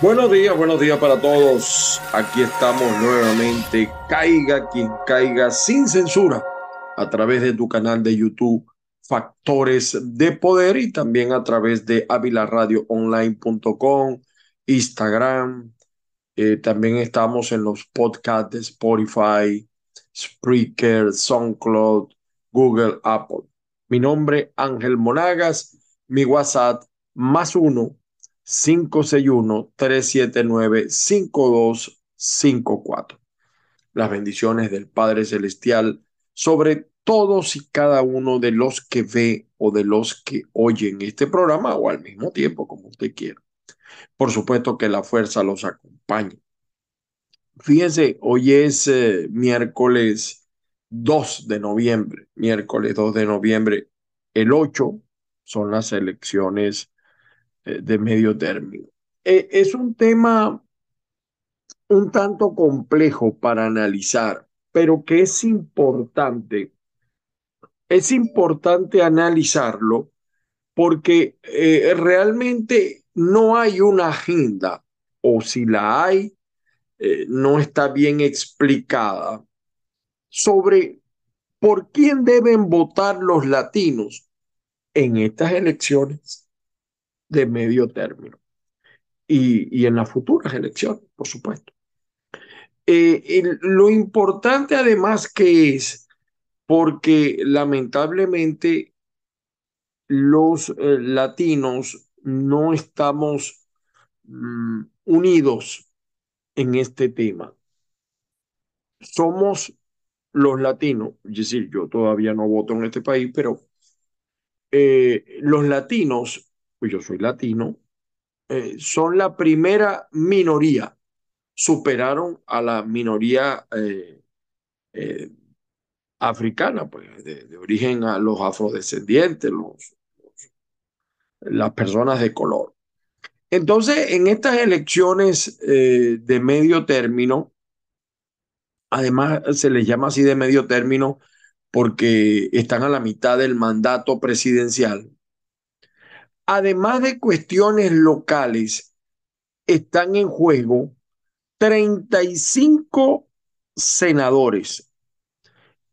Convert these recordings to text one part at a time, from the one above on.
Buenos días, buenos días para todos. Aquí estamos nuevamente. Caiga quien caiga sin censura a través de tu canal de YouTube Factores de Poder y también a través de avilaradioonline.com, Instagram. Eh, también estamos en los podcasts de Spotify, Spreaker, SoundCloud, Google, Apple. Mi nombre Ángel Monagas, mi WhatsApp más uno 561-379-5254. Las bendiciones del Padre Celestial sobre todos y cada uno de los que ve o de los que oyen este programa o al mismo tiempo, como usted quiera. Por supuesto que la fuerza los acompañe. Fíjense, hoy es eh, miércoles 2 de noviembre, miércoles 2 de noviembre, el 8 son las elecciones de medio término. Eh, es un tema un tanto complejo para analizar, pero que es importante. Es importante analizarlo porque eh, realmente no hay una agenda, o si la hay, no está bien explicada sobre por quién deben votar los latinos en estas elecciones de medio término y, en las futuras elecciones, por supuesto. Eh, lo importante además que es, porque lamentablemente los eh, latinos no estamos mm, unidos en este tema. Somos los latinos, es decir, yo todavía no voto en este país, pero eh, los latinos pues yo soy latino, eh, son la primera minoría. Superaron a la minoría eh, eh, africana, pues de, origen a los afrodescendientes, los, las personas de color. Entonces, en estas elecciones de medio término, además se les llama así de medio término porque están a la mitad del mandato presidencial, además de cuestiones locales, están en juego 35 senadores,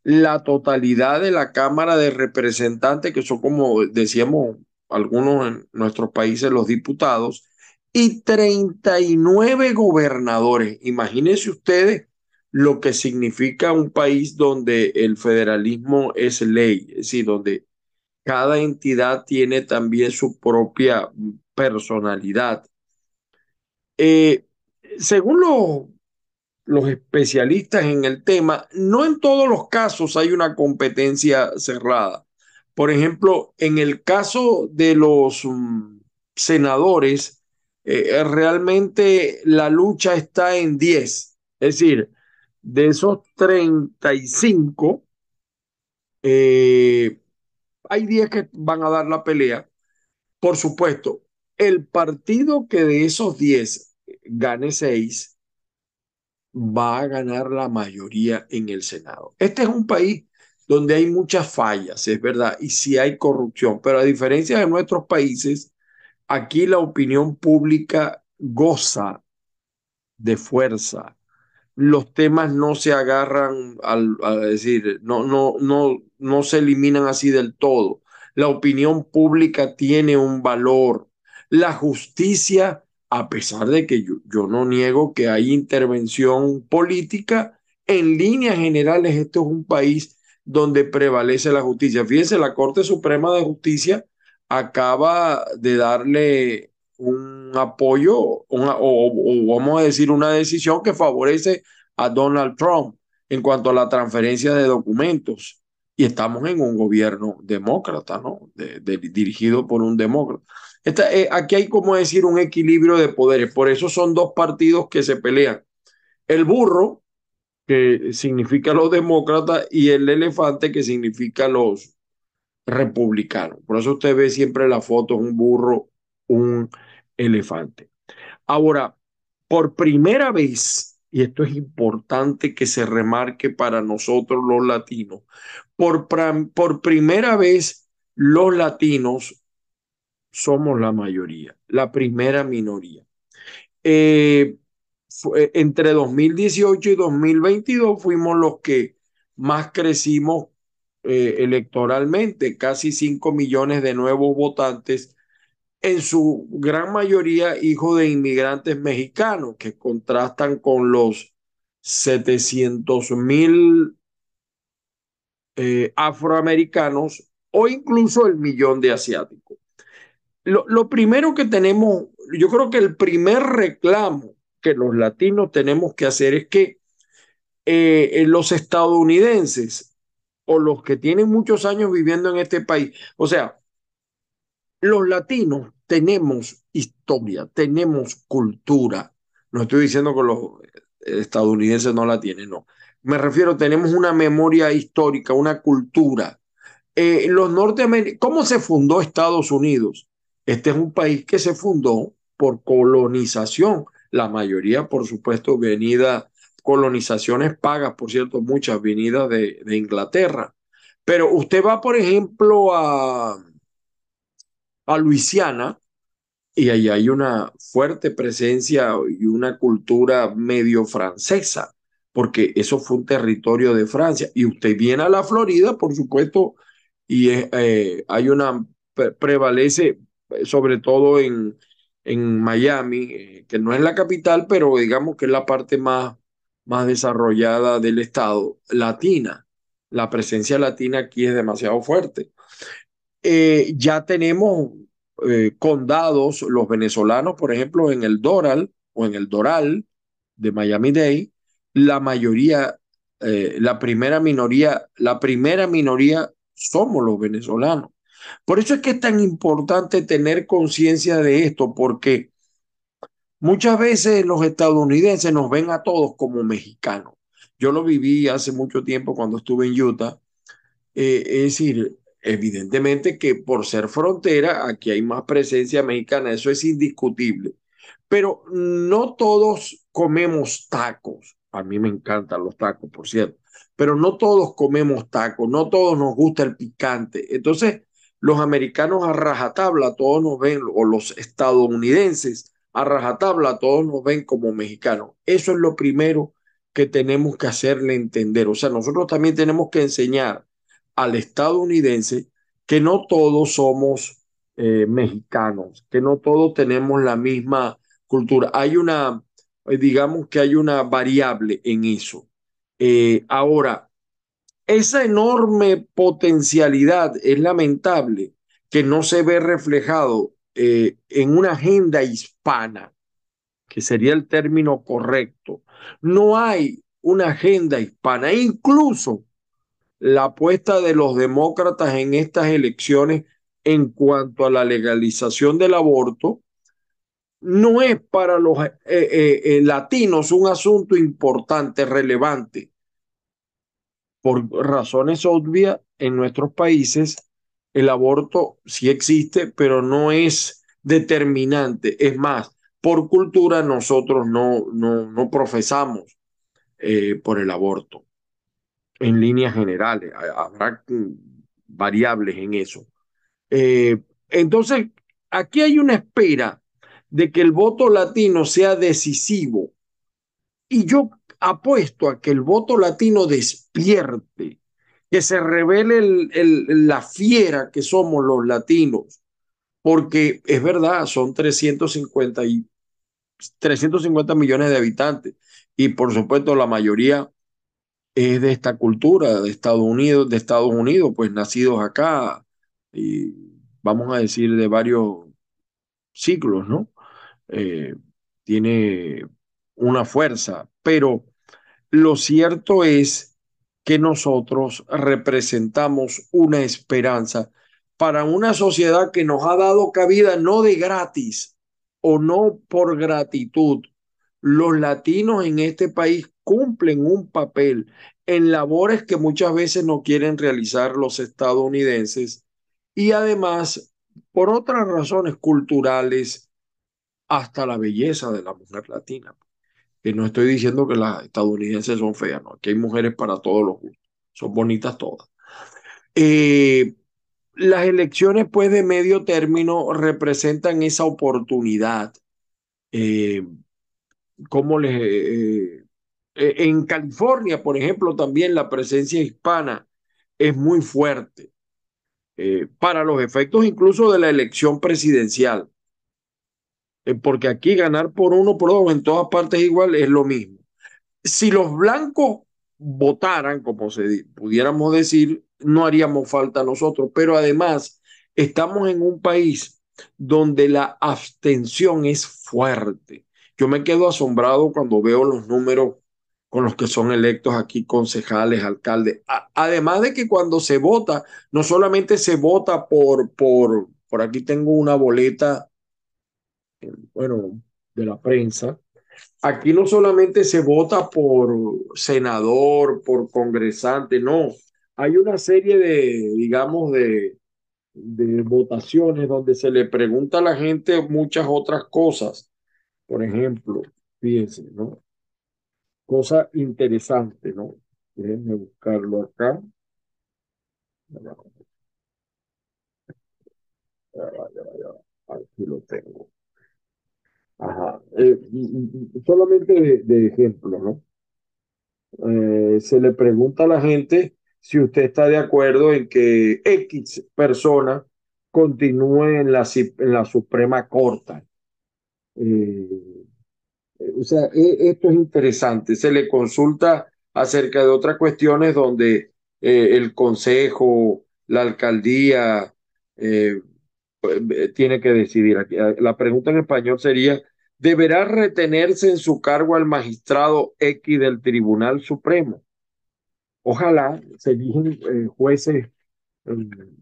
la totalidad de la Cámara de Representantes, que son como decíamos algunos en nuestros países los diputados, y 39 gobernadores. Imagínense ustedes lo que significa un país donde el federalismo es ley, es decir, donde cada entidad tiene también su propia personalidad. Eh, según los especialistas en el tema, no en todos los casos hay una competencia cerrada. Por ejemplo, en el caso de los mm, senadores, eh, realmente la lucha está en 10. Es decir, de esos 35, eh, hay 10 que van a dar la pelea. Por supuesto, el partido que de esos 10 gane 6 va a ganar la mayoría en el Senado. Este es un país donde hay muchas fallas, es verdad, y sí hay corrupción, pero a diferencia de nuestros países, aquí la opinión pública goza de fuerza, los temas no se agarran al, decir, no, no, no, no se eliminan así del todo. La opinión pública tiene un valor. La justicia, a pesar de que yo, yo no niego que hay intervención política, en líneas generales este es un país donde prevalece la justicia. Fíjense, la Corte Suprema de Justicia acaba de darle un apoyo o, vamos a decir una decisión que favorece a Donald Trump en cuanto a la transferencia de documentos. Y estamos en un gobierno demócrata, ¿no? dirigido por un demócrata. Eh, aquí hay como decir un equilibrio de poderes. Por eso son dos partidos que se pelean. El burro, que significa los demócratas, y el elefante, que significa los republicanos. Por eso usted ve siempre la foto, un burro, un elefante. Ahora, por primera vez, y esto es importante que se remarque para nosotros los latinos, por, por primera vez los latinos somos la mayoría, la primera minoría. Eh, entre 2018 y 2022 fuimos los que más crecimos eh, electoralmente, casi 5 millones de nuevos votantes, en su gran mayoría hijos de inmigrantes mexicanos, que contrastan con los 700 mil eh, afroamericanos o incluso el millón de asiáticos. Lo, lo primero que tenemos, yo creo que el primer reclamo que los latinos tenemos que hacer es que eh, los estadounidenses o los que tienen muchos años viviendo en este país, o sea, los latinos tenemos historia, tenemos cultura. No estoy diciendo que los estadounidenses no la tienen, no. Me refiero, tenemos una memoria histórica, una cultura. Eh, los norteamericanos, ¿cómo se fundó Estados Unidos? Este es un país que se fundó por colonización, la mayoría, por supuesto, venida, colonizaciones pagas, por cierto, muchas venidas de, de Inglaterra. Pero usted va, por ejemplo, a, a Luisiana y ahí hay una fuerte presencia y una cultura medio francesa, porque eso fue un territorio de Francia. Y usted viene a la Florida, por supuesto, y eh, hay una, prevalece sobre todo en, en Miami, eh, que no es la capital, pero digamos que es la parte más, más desarrollada del estado, latina. La presencia latina aquí es demasiado fuerte. Eh, ya tenemos eh, condados, los venezolanos, por ejemplo, en el Doral o en el Doral de Miami-Dade, la mayoría, eh, la primera minoría, la primera minoría somos los venezolanos. Por eso es que es tan importante tener conciencia de esto, porque muchas veces los estadounidenses nos ven a todos como mexicanos. Yo lo viví hace mucho tiempo cuando estuve en Utah. Es decir, Evidentemente que por ser frontera, aquí hay más presencia mexicana, eso es indiscutible. Pero no todos comemos tacos. A mí me encantan los tacos, por cierto. Pero no todos comemos tacos, no todos nos gusta el picante. Entonces, los americanos a rajatabla, todos nos ven, o los estadounidenses a rajatabla, todos nos ven como mexicanos. Eso es lo primero que tenemos que hacerle entender. O sea, nosotros también tenemos que enseñar al estadounidense que no todos somos eh, mexicanos, que no todos tenemos la misma cultura. Hay una, eh, digamos que hay una variable en eso. Eh, ahora, esa enorme potencialidad es lamentable que no se ve reflejado en una agenda hispana, que sería el término correcto. No hay una agenda hispana, incluso la apuesta de los demócratas en estas elecciones en cuanto a la legalización del aborto no es para los eh, eh, eh, latinos un asunto importante, relevante. Por razones obvias, en nuestros países el aborto sí existe, pero no es determinante. Es más, por cultura nosotros no, no, no profesamos por el aborto en líneas generales. Habrá variables en eso. Eh, entonces, aquí hay una espera de que el voto latino sea decisivo. Y yo apuesto a que el voto latino despierte, que se revele el, la fiera que somos los latinos, porque es verdad, son 350, y, 350 millones de habitantes y por supuesto la mayoría es de esta cultura de Estados Unidos, de Estados Unidos, pues nacidos acá, y vamos a decir de varios siglos, ¿no? Eh, tiene una fuerza, pero lo cierto es que nosotros representamos una esperanza para una sociedad que nos ha dado cabida no de gratis o no por gratitud. Los latinos en este país cumplen un papel en labores que muchas veces no quieren realizar los estadounidenses y además por otras razones culturales hasta la belleza de la mujer latina. Que no estoy diciendo que las estadounidenses son feas, no, aquí hay mujeres para todos los gustos, son bonitas todas. Eh, las elecciones pues de medio término representan esa oportunidad. Eh, cómo les... Eh, eh, en California, por ejemplo, también la presencia hispana es muy fuerte eh, para los efectos incluso de la elección presidencial. porque aquí ganar por uno, por dos, en todas partes igual es lo mismo. Si los blancos votaran, como se, pudiéramos decir, no haríamos falta nosotros, pero además estamos en un país donde la abstención es fuerte. Yo me quedo asombrado cuando veo los números con los que son electos aquí concejales, alcaldes. además de que cuando se vota, no solamente se vota por, por, por aquí tengo una boleta, eh, bueno, de la prensa, aquí no solamente se vota por senador, por congresante, no, hay una serie de, digamos, de, de votaciones donde se le pregunta a la gente muchas otras cosas. Por ejemplo, fíjense, ¿no? Cosa interesante, ¿no? Déjenme buscarlo acá. Aquí lo tengo. Ajá. Eh, solamente de, de ejemplo, ¿no? Eh, se le pregunta a la gente si usted está de acuerdo en que X persona continúe en la, en la Suprema Corte. Eh, o sea, e, esto es interesante. Se le consulta acerca de otras cuestiones donde el Consejo, la alcaldía, tiene que decidir. La pregunta en español sería, deberá retenerse en su cargo al magistrado X del Tribunal Supremo. Ojalá se eligen eh, jueces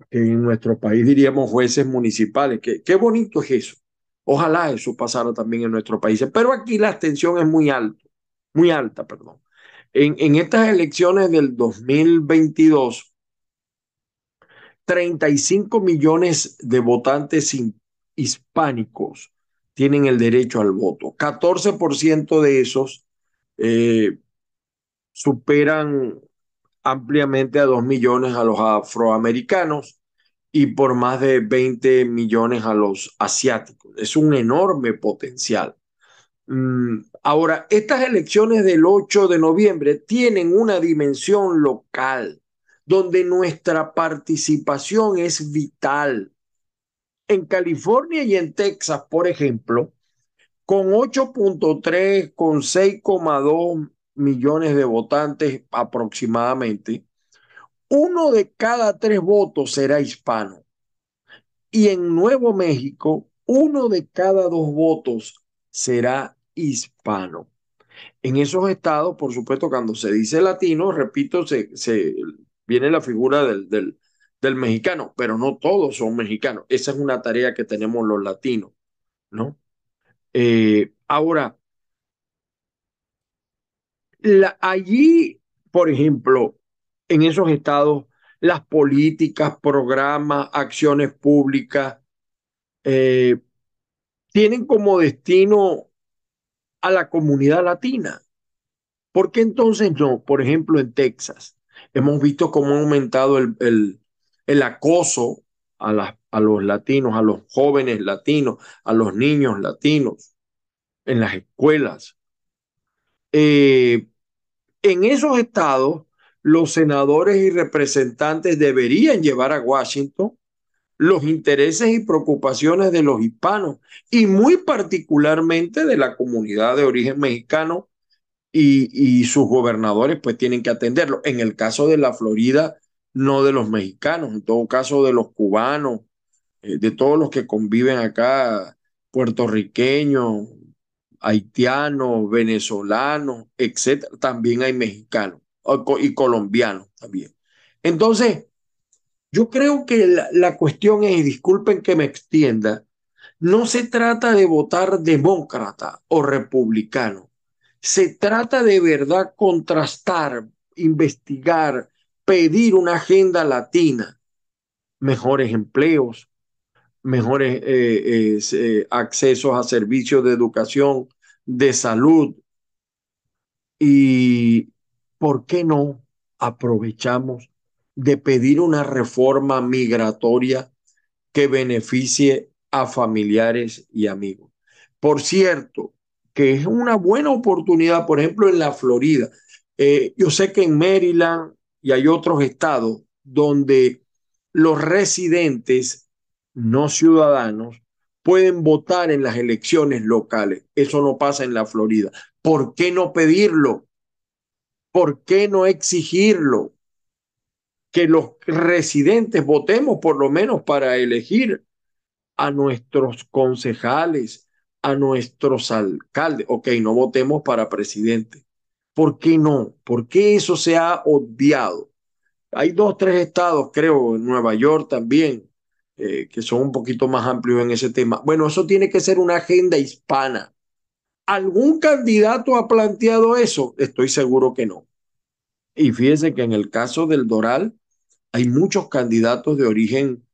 que en nuestro país diríamos jueces municipales. que qué bonito es eso. Ojalá eso pasara también en nuestro país. Pero aquí la abstención es muy alta, muy alta, perdón. En, en estas elecciones del 2022, 35 millones de votantes hispánicos tienen el derecho al voto. 14% de esos eh, superan ampliamente a 2 millones a los afroamericanos y por más de 20 millones a los asiáticos. Es un enorme potencial. Mm, ahora, estas elecciones del 8 de noviembre tienen una dimensión local, donde nuestra participación es vital en California y en Texas, por ejemplo, con 8.3, con 6,2 millones de votantes aproximadamente, uno de cada tres votos será hispano. Y en Nuevo México, uno de cada dos votos será hispano. En esos estados, por supuesto, cuando se dice latino, repito, se, viene la figura del mexicano, pero no todos son mexicanos. Esa es una tarea que tenemos los latinos, ¿no? Eh, ahora, allí, por ejemplo, en esos estados, las políticas, programas, acciones públicas, eh, tienen como destino a la comunidad latina. ¿Por qué entonces no? Por ejemplo, en Texas, hemos visto cómo ha aumentado el, el acoso a, a los latinos, a los jóvenes latinos, a los niños latinos en las escuelas. Eh, en esos estados, los senadores y representantes deberían llevar a Washington los intereses y preocupaciones de los hispanos y muy particularmente de la comunidad de origen mexicano y, sus gobernadores pues tienen que atenderlo. En el caso de la Florida, no de los mexicanos, en todo caso de los cubanos, eh, de todos los que conviven acá, puertorriqueños, haitianos, venezolanos, etcétera. También hay mexicanos y colombianos también. Entonces, yo creo que la, la cuestión es, y disculpen que me extienda, no se trata de votar demócrata o republicano. Se trata de verdad contrastar, investigar, pedir una agenda latina, mejores empleos, mejores eh, eh, accesos a servicios de educación, de salud. Y, ¿por qué no aprovechamos de pedir una reforma migratoria que beneficie a familiares y amigos? Por cierto, que es una buena oportunidad, por ejemplo, en la Florida. Eh, yo sé que en Maryland y hay otros estados donde los residentes no ciudadanos pueden votar en las elecciones locales. Eso no pasa en la Florida. ¿Por qué no pedirlo? ¿Por qué no exigirlo? Que los residentes votemos por lo menos para elegir a nuestros concejales, a nuestros alcaldes. Ok, no votemos para presidente. ¿Por qué no? ¿Por qué eso se ha obviado? Hay dos, tres estados, creo, en Nueva York también, eh, que son un poquito más amplios en ese tema. Bueno, eso tiene que ser una agenda hispana. ¿Algún candidato ha planteado eso? Estoy seguro que no. Y fíjense que en el caso del Doral hay muchos candidatos de origen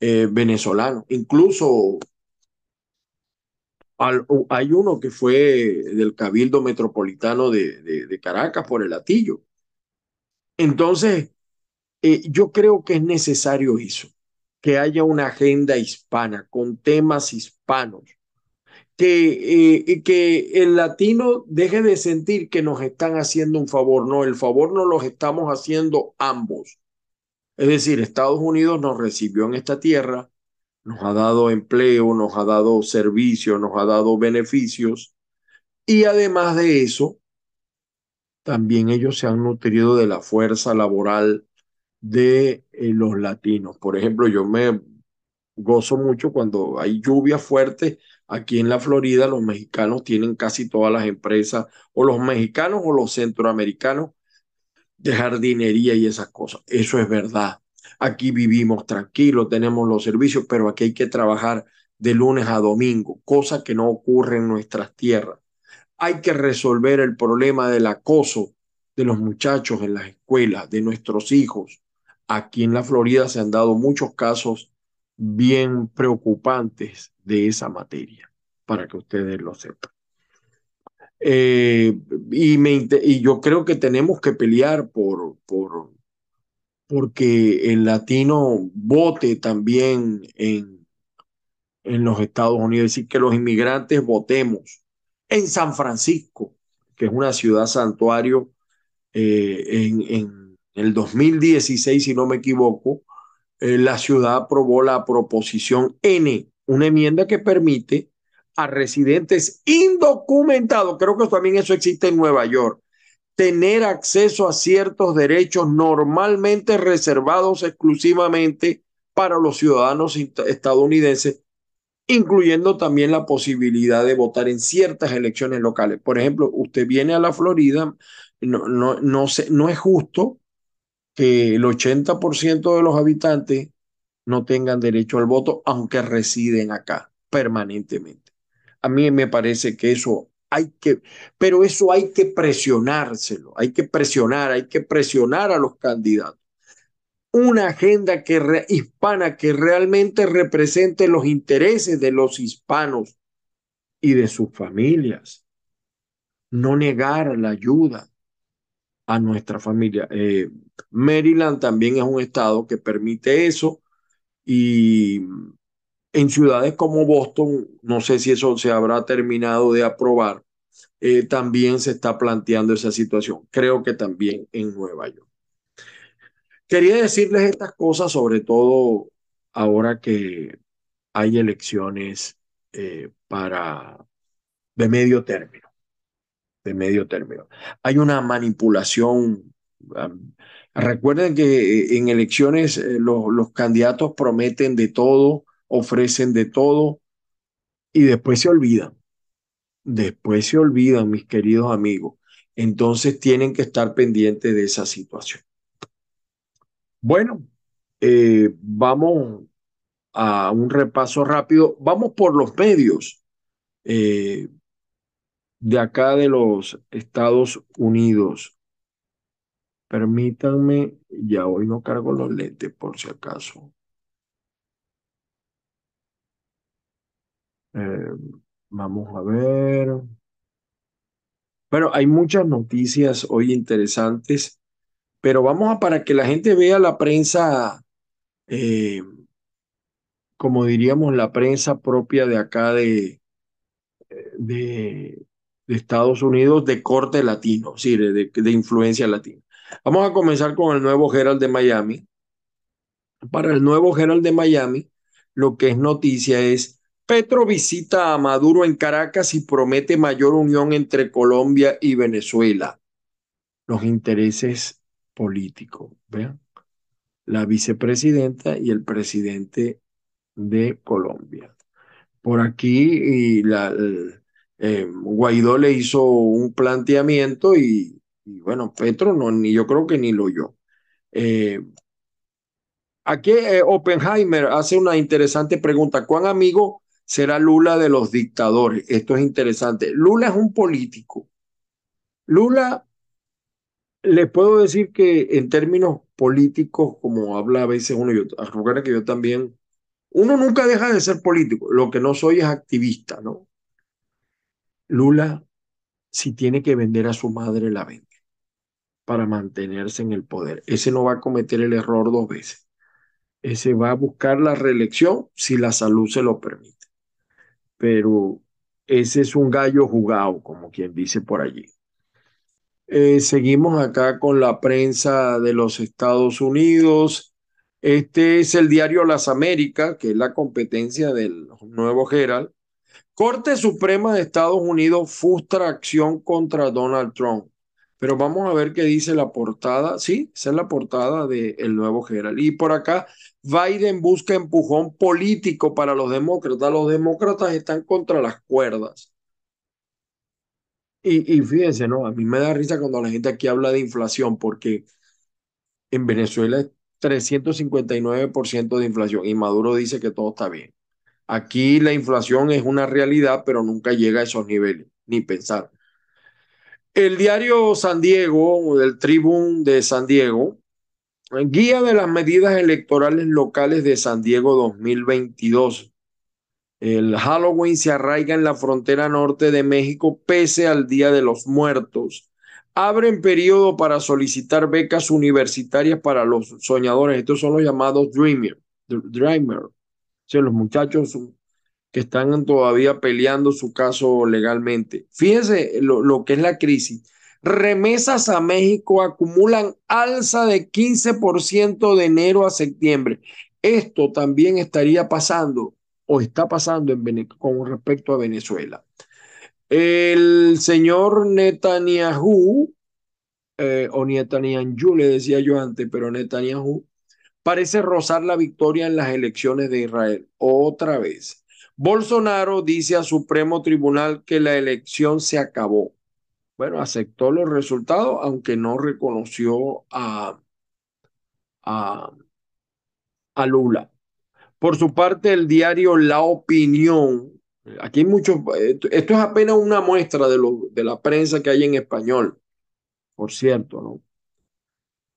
eh, venezolano. Incluso hay uno que fue del Cabildo Metropolitano de, Caracas por el Atillo. Entonces, eh, yo creo que es necesario eso, que haya una agenda hispana con temas hispanos, que, eh, que el latino deje de sentir que nos están haciendo un favor, no, el favor nos lo estamos haciendo ambos. Es decir, Estados Unidos nos recibió en esta tierra, nos ha dado empleo, nos ha dado servicios, nos ha dado beneficios y además de eso, también ellos se han nutrido de la fuerza laboral de eh, los latinos. Por ejemplo, yo me gozo mucho cuando hay lluvia fuerte aquí en la Florida, los mexicanos tienen casi todas las empresas, o los mexicanos o los centroamericanos de jardinería y esas cosas. Eso es verdad. Aquí vivimos tranquilos, tenemos los servicios, pero aquí hay que trabajar de lunes a domingo, cosa que no ocurre en nuestras tierras. Hay que resolver el problema del acoso de los muchachos en las escuelas, de nuestros hijos. Aquí en la Florida se han dado muchos casos bien preocupantes de esa materia, para que ustedes lo sepan. Eh, y, me, y, yo creo que tenemos que pelear por, por, porque el latino vote también en, en los Estados Unidos, es decir, que los inmigrantes votemos en San Francisco, que es una ciudad santuario, eh, en, en, el 2016, si no me equivoco, eh, la ciudad aprobó la proposición N, una enmienda que permite a residentes indocumentados, creo que también eso existe en Nueva York, tener acceso a ciertos derechos normalmente reservados exclusivamente para los ciudadanos estadounidenses, incluyendo también la posibilidad de votar en ciertas elecciones locales. Por ejemplo, usted viene a la Florida, no, no, no, no es justo que el 80% de los habitantes no tengan derecho al voto, aunque residen acá permanentemente. A mí me parece que eso hay que, pero eso hay que presionárselo, hay que presionar, hay que presionar a los candidatos. Una agenda que hispana que realmente represente los intereses de los hispanos y de sus familias. No negar la ayuda a nuestra familia. Eh, Maryland también es un estado que permite eso y en ciudades como Boston, no sé si eso se habrá terminado de aprobar, eh, también se está planteando esa situación. Creo que también en Nueva York. Quería decirles estas cosas, sobre todo ahora que hay elecciones eh, para de medio término. De medio término. Hay una manipulación. Recuerden que en elecciones eh, los candidatos prometen de todo ofrecen de todo y después se olvidan. Después se olvidan, mis queridos amigos. Entonces tienen que estar pendientes de esa situación. Bueno, eh, vamos a un repaso rápido. Vamos por los medios eh, de acá de los Estados Unidos. Permítanme, ya hoy no cargo los lentes por si acaso. Eh, vamos a ver. Bueno, hay muchas noticias hoy interesantes, pero vamos a para que la gente vea la prensa, eh, como diríamos, la prensa propia de acá de, de, de Estados Unidos de corte latino, sí, de, de influencia latina. Vamos a comenzar con el nuevo Herald de Miami. Para el nuevo Herald de Miami, lo que es noticia es Petro visita a Maduro en Caracas y promete mayor unión entre Colombia y Venezuela. Los intereses políticos, vean. La vicepresidenta y el presidente de Colombia. Por aquí la, eh, Guaidó le hizo un planteamiento y, bueno, Petro no, ni yo creo que ni lo oyó. Eh, aquí eh, Oppenheimer hace una interesante pregunta. ¿Cuán amigo será Lula de los dictadores? Esto es interesante. Lula es un político. Lula, le puedo decir que en términos políticos, como habla a veces uno, yo, que yo también, uno nunca deja de ser político. Lo que no soy es activista, ¿no? Lula, si tiene que vender a su madre, la vende para mantenerse en el poder. Ese no va a cometer el error dos veces. Ese va a buscar la reelección si la salud se lo permite. Pero ese es un gallo jugado, como quien dice por allí. Eh, seguimos acá con la prensa de los Estados Unidos. Este es el diario Las Américas, que es la competencia del nuevo Herald. Corte Suprema de Estados Unidos frustra acción contra Donald Trump. Pero vamos a ver qué dice la portada. Sí, esa es la portada del el nuevo general. Y por acá, Biden busca empujón político para los demócratas. Los demócratas están contra las cuerdas. Y, y fíjense, ¿no? A mí me da risa cuando la gente aquí habla de inflación, porque en Venezuela es 359% de inflación y Maduro dice que todo está bien. Aquí la inflación es una realidad, pero nunca llega a esos niveles, ni pensar. El diario San Diego, del Tribune de San Diego, guía de las medidas electorales locales de San Diego 2022. El Halloween se arraiga en la frontera norte de México pese al Día de los Muertos. Abren periodo para solicitar becas universitarias para los soñadores. Estos son los llamados Dreamer. Los muchachos que están todavía peleando su caso legalmente. Fíjense lo, lo que es la crisis. Remesas a México acumulan alza de 15% de enero a septiembre. Esto también estaría pasando o está pasando en con respecto a Venezuela. El señor Netanyahu, eh, o Netanyahu le decía yo antes, pero Netanyahu parece rozar la victoria en las elecciones de Israel. Otra vez. Bolsonaro dice a Supremo Tribunal que la elección se acabó. Bueno, aceptó los resultados, aunque no reconoció a, a, a Lula. Por su parte, el diario La Opinión, aquí hay muchos, esto es apenas una muestra de, lo, de la prensa que hay en español, por cierto, ¿no?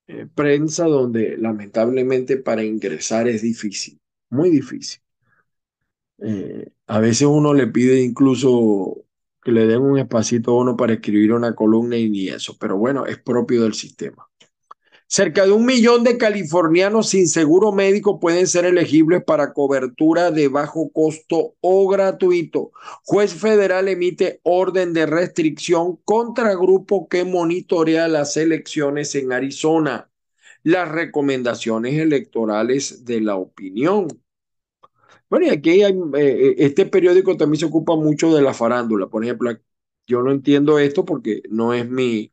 Eh, prensa donde lamentablemente para ingresar es difícil, muy difícil. Eh, a veces uno le pide incluso que le den un espacito a uno para escribir una columna y ni eso, pero bueno, es propio del sistema. Cerca de un millón de californianos sin seguro médico pueden ser elegibles para cobertura de bajo costo o gratuito. Juez federal emite orden de restricción contra grupo que monitorea las elecciones en Arizona. Las recomendaciones electorales de la opinión. Bueno, y aquí hay, eh, este periódico también se ocupa mucho de la farándula. Por ejemplo, yo no entiendo esto porque no es mi,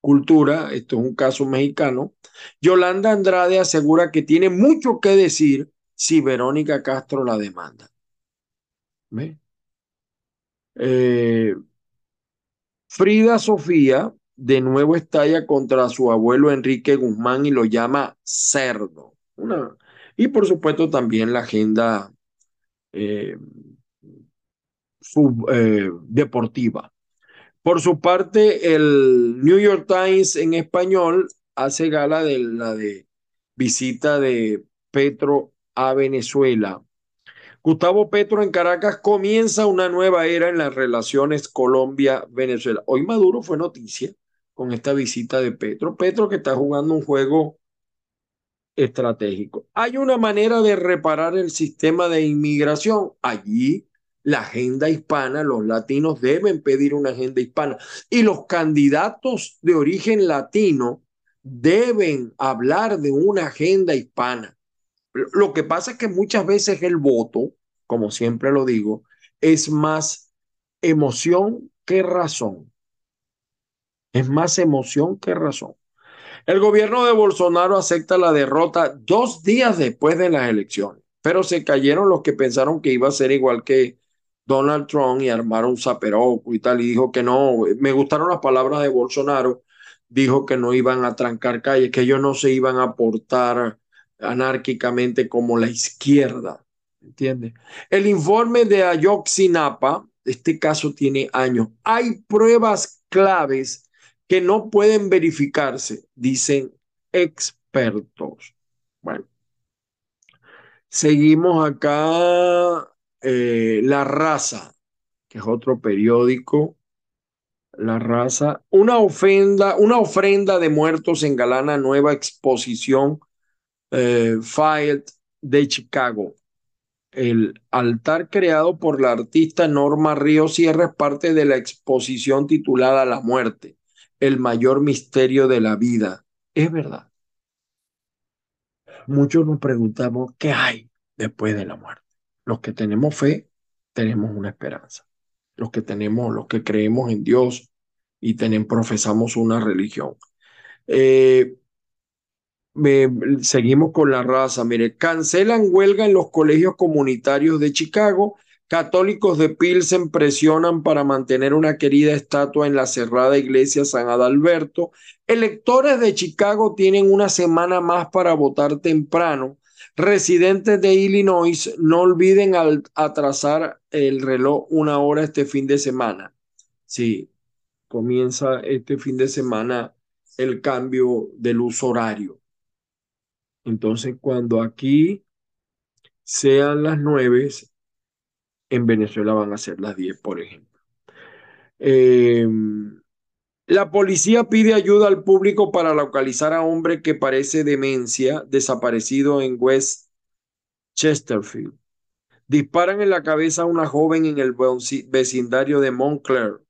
cultura, esto es un caso mexicano, Yolanda Andrade asegura que tiene mucho que decir si Verónica Castro la demanda. Eh, Frida Sofía de nuevo estalla contra su abuelo Enrique Guzmán y lo llama cerdo. Una, y por supuesto también la agenda eh, eh, deportiva. Por su parte, el New York Times en español hace gala de la de visita de Petro a Venezuela. Gustavo Petro en Caracas comienza una nueva era en las relaciones Colombia-Venezuela. Hoy Maduro fue noticia con esta visita de Petro. Petro que está jugando un juego estratégico. Hay una manera de reparar el sistema de inmigración. Allí la agenda hispana, los latinos deben pedir una agenda hispana y los candidatos de origen latino deben hablar de una agenda hispana. Lo que pasa es que muchas veces el voto, como siempre lo digo, es más emoción que razón. Es más emoción que razón. El gobierno de Bolsonaro acepta la derrota dos días después de las elecciones, pero se cayeron los que pensaron que iba a ser igual que Donald Trump y armaron zaperoco y tal, y dijo que no, me gustaron las palabras de Bolsonaro, dijo que no iban a trancar calles, que ellos no se iban a portar anárquicamente como la izquierda, ¿entiendes? El informe de Ayotzinapa, este caso tiene años, hay pruebas claves que no pueden verificarse, dicen expertos. Bueno, seguimos acá eh, La Raza, que es otro periódico. La Raza, una ofrenda, una ofrenda de muertos en Galana, nueva exposición eh, de Chicago. El altar creado por la artista Norma Río Sierra es parte de la exposición titulada La Muerte el mayor misterio de la vida. Es verdad. Muchos nos preguntamos, ¿qué hay después de la muerte? Los que tenemos fe, tenemos una esperanza. Los que tenemos, los que creemos en Dios y tenemos, profesamos una religión. Eh, seguimos con la raza. Mire, cancelan huelga en los colegios comunitarios de Chicago Católicos de Pilsen presionan para mantener una querida estatua en la cerrada iglesia San Adalberto. Electores de Chicago tienen una semana más para votar temprano. Residentes de Illinois no olviden atrasar el reloj una hora este fin de semana. Sí, comienza este fin de semana el cambio del uso horario. Entonces, cuando aquí sean las nueve, en Venezuela van a ser las 10, por ejemplo. Em, la policía pide ayuda al público para localizar a hombre que parece demencia desaparecido en West Chesterfield. Disparan en la cabeza a una joven en el vecindario de Montclair.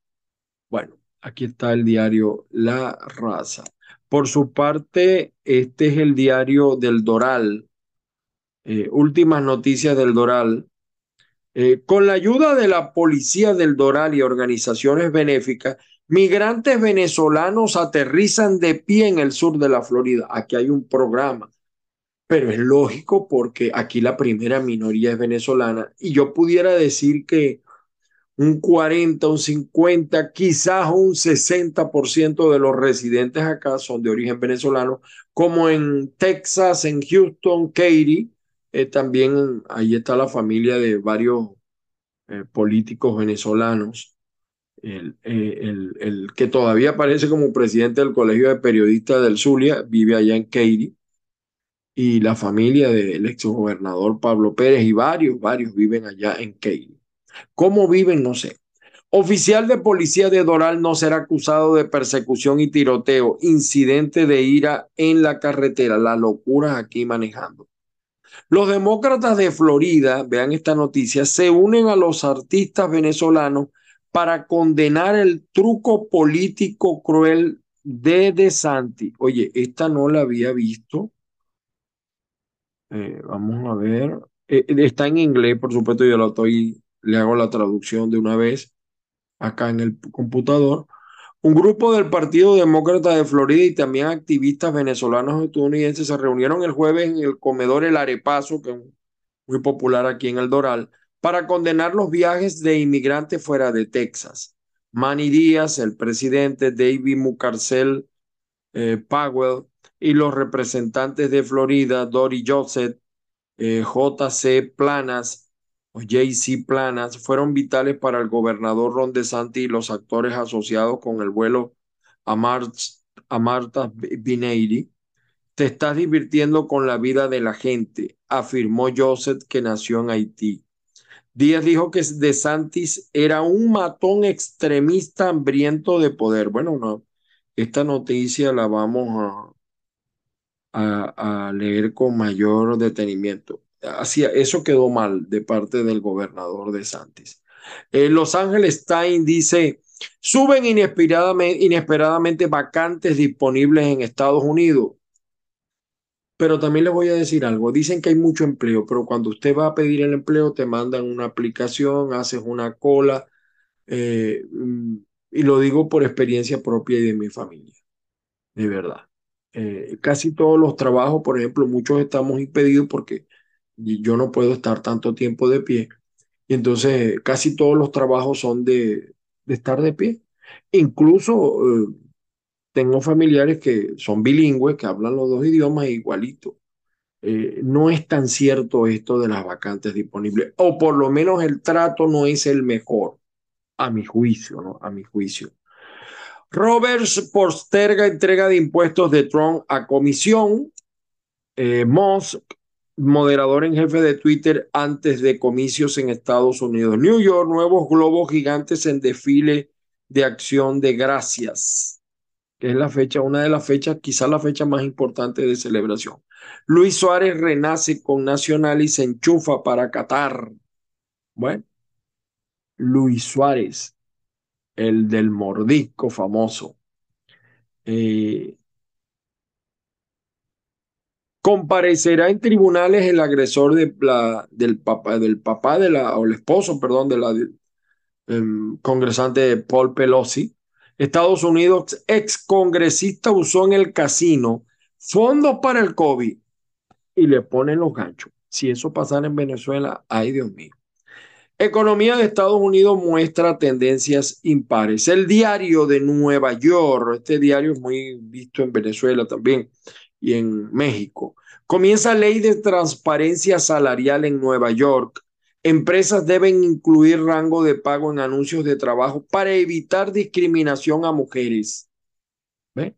Bueno, aquí está el diario La Raza. Por su parte, este es el diario del Doral. Eh, últimas noticias del Doral. Eh, con la ayuda de la Policía del Doral y organizaciones benéficas, migrantes venezolanos aterrizan de pie en el sur de la Florida. Aquí hay un programa, pero es lógico porque aquí la primera minoría es venezolana y yo pudiera decir que un 40, un 50, quizás un 60% de los residentes acá son de origen venezolano, como en Texas, en Houston, Katy, eh, también ahí está la familia de varios eh, políticos venezolanos. El, eh, el, el, que todavía aparece como presidente del Colegio de Periodistas del Zulia, vive allá en Katy. Y la familia del exgobernador Pablo Pérez y varios, varios viven allá en Katy. ¿Cómo viven? No sé. Oficial de policía de Doral no será acusado de persecución y tiroteo. Incidente de ira en la carretera. La locura aquí manejando. Los demócratas de Florida, vean esta noticia, se unen a los artistas venezolanos para condenar el truco político cruel de De Santi. Oye, esta no la había visto. Eh, vamos a ver. Eh, está en inglés, por supuesto, yo lo estoy, le hago la traducción de una vez acá en el computador. Un grupo del Partido Demócrata de Florida y también activistas venezolanos estadounidenses se reunieron el jueves en el comedor El Arepazo, que es muy popular aquí en el Doral, para condenar los viajes de inmigrantes fuera de Texas. Manny Díaz, el presidente David Mucarcel eh, Powell y los representantes de Florida, Dory Joseph, eh, JC Planas, o JC Planas fueron vitales para el gobernador Ron DeSantis y los actores asociados con el vuelo a, a Marta Bineiri. Te estás divirtiendo con la vida de la gente, afirmó Joseph, que nació en Haití. Díaz dijo que DeSantis era un matón extremista hambriento de poder. Bueno, no, esta noticia la vamos a, a leer con mayor detenimiento. Hacia, eso quedó mal de parte del gobernador de Santis. Eh, Los Ángeles Times dice, suben inesperadamente, vacantes disponibles en Estados Unidos. Pero también les voy a decir algo, dicen que hay mucho empleo, pero cuando usted va a pedir el empleo te mandan una aplicación, haces una cola, eh, mm, y lo digo por experiencia propia y de mi familia, de verdad. Eh, casi todos los trabajos, por ejemplo, muchos estamos impedidos porque yo no puedo estar tanto tiempo de pie. Y entonces casi todos los trabajos son de, de estar de pie. Incluso eh, tengo familiares que son bilingües, que hablan los dos idiomas igualito. Eh, no es tan cierto esto de las vacantes disponibles, o por lo menos el trato no es el mejor, a mi juicio, ¿no? A mi juicio. Roberts posterga entrega de impuestos de Trump a comisión. Eh, Musk, moderador en jefe de Twitter antes de comicios en Estados Unidos. New York, nuevos globos gigantes en desfile de acción de gracias, que es la fecha, una de las fechas, quizás la fecha más importante de celebración. Luis Suárez renace con Nacional y se enchufa para Qatar. Bueno, Luis Suárez el del mordisco famoso. Eh, comparecerá en tribunales el agresor del papá, del papá de la, o el esposo, perdón, de la em, congresante Paul Pelosi. Estados Unidos, ex congresista usó en el casino fondos para el COVID y le ponen los ganchos. Si eso pasara en Venezuela, ay Dios mío. Economía de Estados Unidos muestra tendencias impares. El diario de Nueva York, este diario es muy visto en Venezuela también y en México. Comienza ley de transparencia salarial en Nueva York. Empresas deben incluir rango de pago en anuncios de trabajo para evitar discriminación a mujeres. ¿Ve?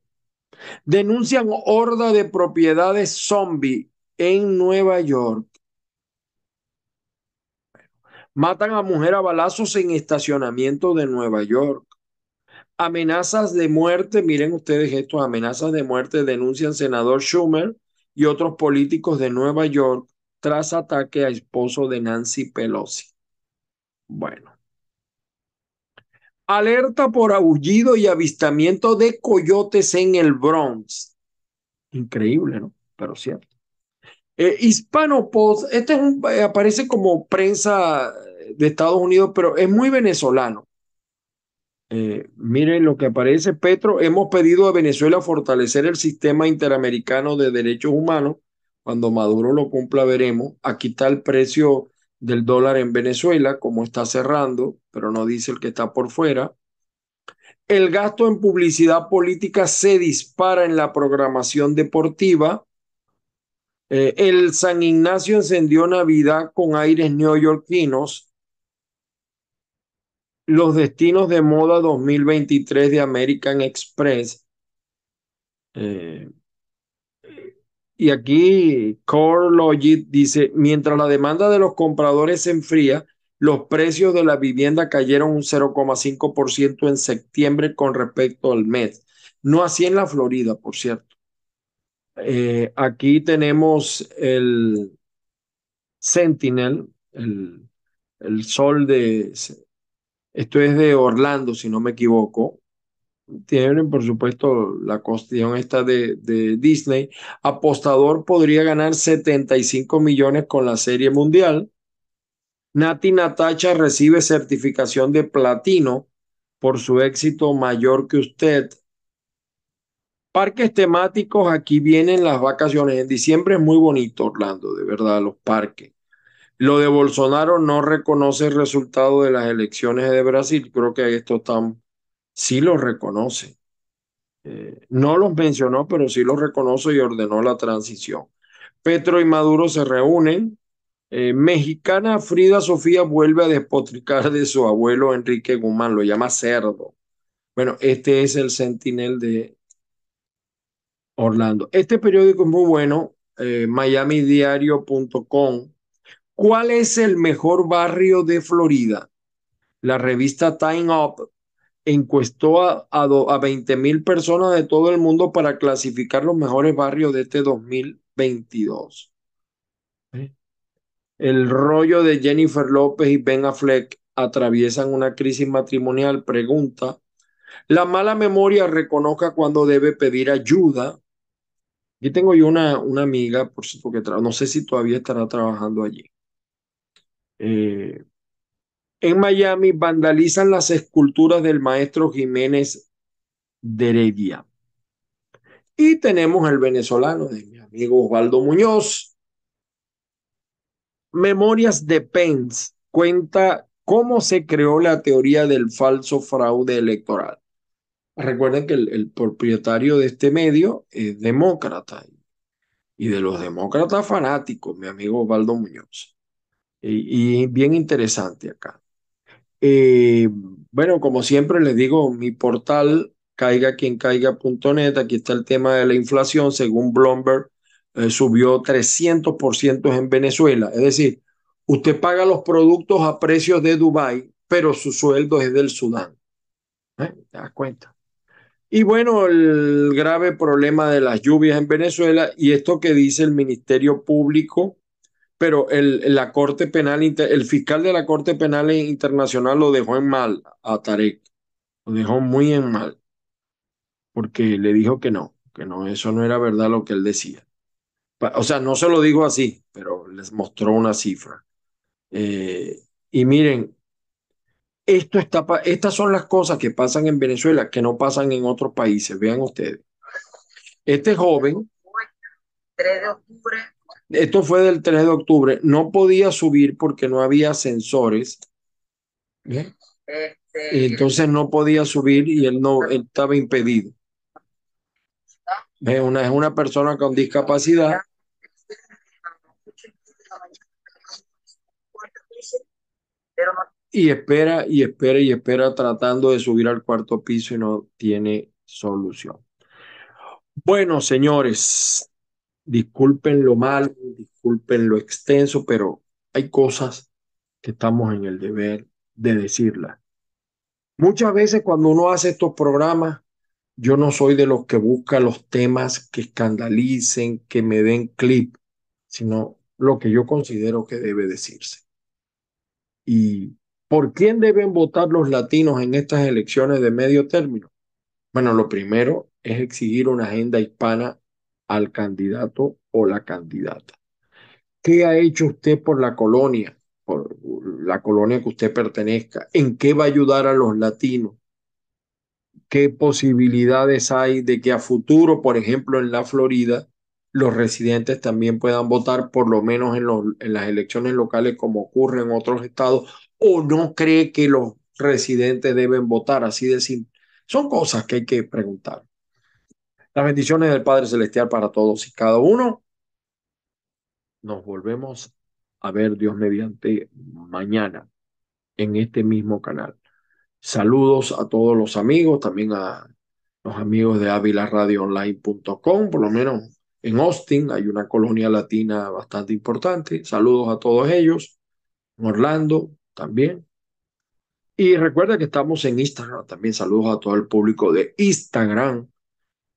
Denuncian horda de propiedades zombie en Nueva York. Matan a mujer a balazos en estacionamiento de Nueva York. Amenazas de muerte, miren ustedes esto, amenazas de muerte denuncian senador Schumer y otros políticos de Nueva York tras ataque a esposo de Nancy Pelosi. Bueno. Alerta por aullido y avistamiento de coyotes en el Bronx. Increíble, ¿no? Pero cierto. Eh, Hispano Post, este eh, aparece como prensa de Estados Unidos, pero es muy venezolano. Eh, miren lo que aparece, Petro, hemos pedido a Venezuela fortalecer el sistema interamericano de derechos humanos. Cuando Maduro lo cumpla, veremos. Aquí está el precio del dólar en Venezuela, como está cerrando, pero no dice el que está por fuera. El gasto en publicidad política se dispara en la programación deportiva. Eh, el San Ignacio encendió Navidad con aires neoyorquinos. Los destinos de moda 2023 de American Express. Eh, y aquí CoreLogic dice, mientras la demanda de los compradores se enfría, los precios de la vivienda cayeron un 0,5% en septiembre con respecto al mes. No así en la Florida, por cierto. Eh, aquí tenemos el Sentinel, el, el sol de... Esto es de Orlando, si no me equivoco. Tienen, por supuesto, la cuestión esta de, de Disney. Apostador podría ganar 75 millones con la Serie Mundial. Nati Natacha recibe certificación de platino por su éxito mayor que usted Parques temáticos, aquí vienen las vacaciones. En diciembre es muy bonito Orlando, de verdad, los parques. Lo de Bolsonaro no reconoce el resultado de las elecciones de Brasil. Creo que esto están, sí lo reconoce. Eh, no los mencionó, pero sí los reconoce y ordenó la transición. Petro y Maduro se reúnen. Eh, mexicana Frida Sofía vuelve a despotricar de su abuelo Enrique Guzmán, lo llama cerdo. Bueno, este es el sentinel de, Orlando. Este periódico es muy bueno, eh, miamidiario.com. ¿Cuál es el mejor barrio de Florida? La revista Time Up encuestó a, a, 20 mil personas de todo el mundo para clasificar los mejores barrios de este 2022. ¿Eh? El rollo de Jennifer López y Ben Affleck atraviesan una crisis matrimonial. Pregunta. La mala memoria reconozca cuando debe pedir ayuda. Aquí tengo yo una, una amiga, por supuesto, que no sé si todavía estará trabajando allí. Eh, en Miami vandalizan las esculturas del maestro Jiménez de Heredia. Y tenemos el venezolano de mi amigo Osvaldo Muñoz. Memorias de Pence cuenta cómo se creó la teoría del falso fraude electoral. Recuerden que el, propietario de este medio es demócrata y de los demócratas fanáticos, mi amigo Osvaldo Muñoz. Y bien interesante acá. Eh, bueno, como siempre les digo, mi portal caiga quien caiga.net, aquí está el tema de la inflación, según Bloomberg, eh, subió 300% en Venezuela. Es decir, usted paga los productos a precios de Dubái, pero su sueldo es del Sudán. ¿Eh? ¿Te das cuenta? Y bueno, el grave problema de las lluvias en Venezuela y esto que dice el Ministerio Público pero el, la Corte Penal, el fiscal de la Corte Penal Internacional lo dejó en mal a Tarek, lo dejó muy en mal, porque le dijo que no, que no, eso no era verdad lo que él decía. O sea, no se lo dijo así, pero les mostró una cifra. Eh, y miren, esto está, estas son las cosas que pasan en Venezuela, que no pasan en otros países. Vean ustedes. Este joven, 3 de octubre esto fue del 3 de octubre, no podía subir porque no había ascensores. Este, entonces no podía subir y él no estaba impedido. Es una, es una persona con discapacidad. Y espera y espera y espera tratando de subir al cuarto piso y no tiene solución. Bueno, señores, disculpen lo mal, disculpen lo extenso, pero hay cosas que estamos en el deber de decirlas. Muchas veces cuando uno hace estos programas, yo no soy de los que busca los temas que escandalicen, que me den clip, sino lo que yo considero que debe decirse. ¿Y por quién deben votar los latinos en estas elecciones de medio término? Bueno, lo primero es exigir una agenda hispana al candidato o la candidata. ¿Qué ha hecho usted por la colonia, por la colonia que usted pertenezca? ¿En qué va a ayudar a los latinos? ¿Qué posibilidades hay de que a futuro, por ejemplo, en la Florida, los residentes también puedan votar, por lo menos en, en las elecciones locales como ocurre en otros estados? ¿O no cree que los residentes deben votar así de? Son cosas que hay que preguntar. Las bendiciones del Padre Celestial para todos y cada uno. Nos volvemos a ver Dios mediante mañana en este mismo canal. Saludos a todos los amigos, también a los amigos de avilaradioonline.com, por lo menos en Austin hay una colonia latina bastante importante. Saludos a todos ellos. En Orlando también. Y recuerda que estamos en Instagram también. Saludos a todo el público de Instagram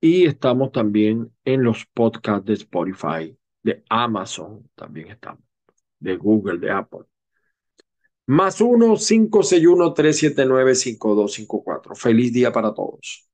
y estamos también en los podcasts de Spotify, de Amazon, también estamos, de Google, de Apple. Más 1-561-379-5254. Feliz día para todos.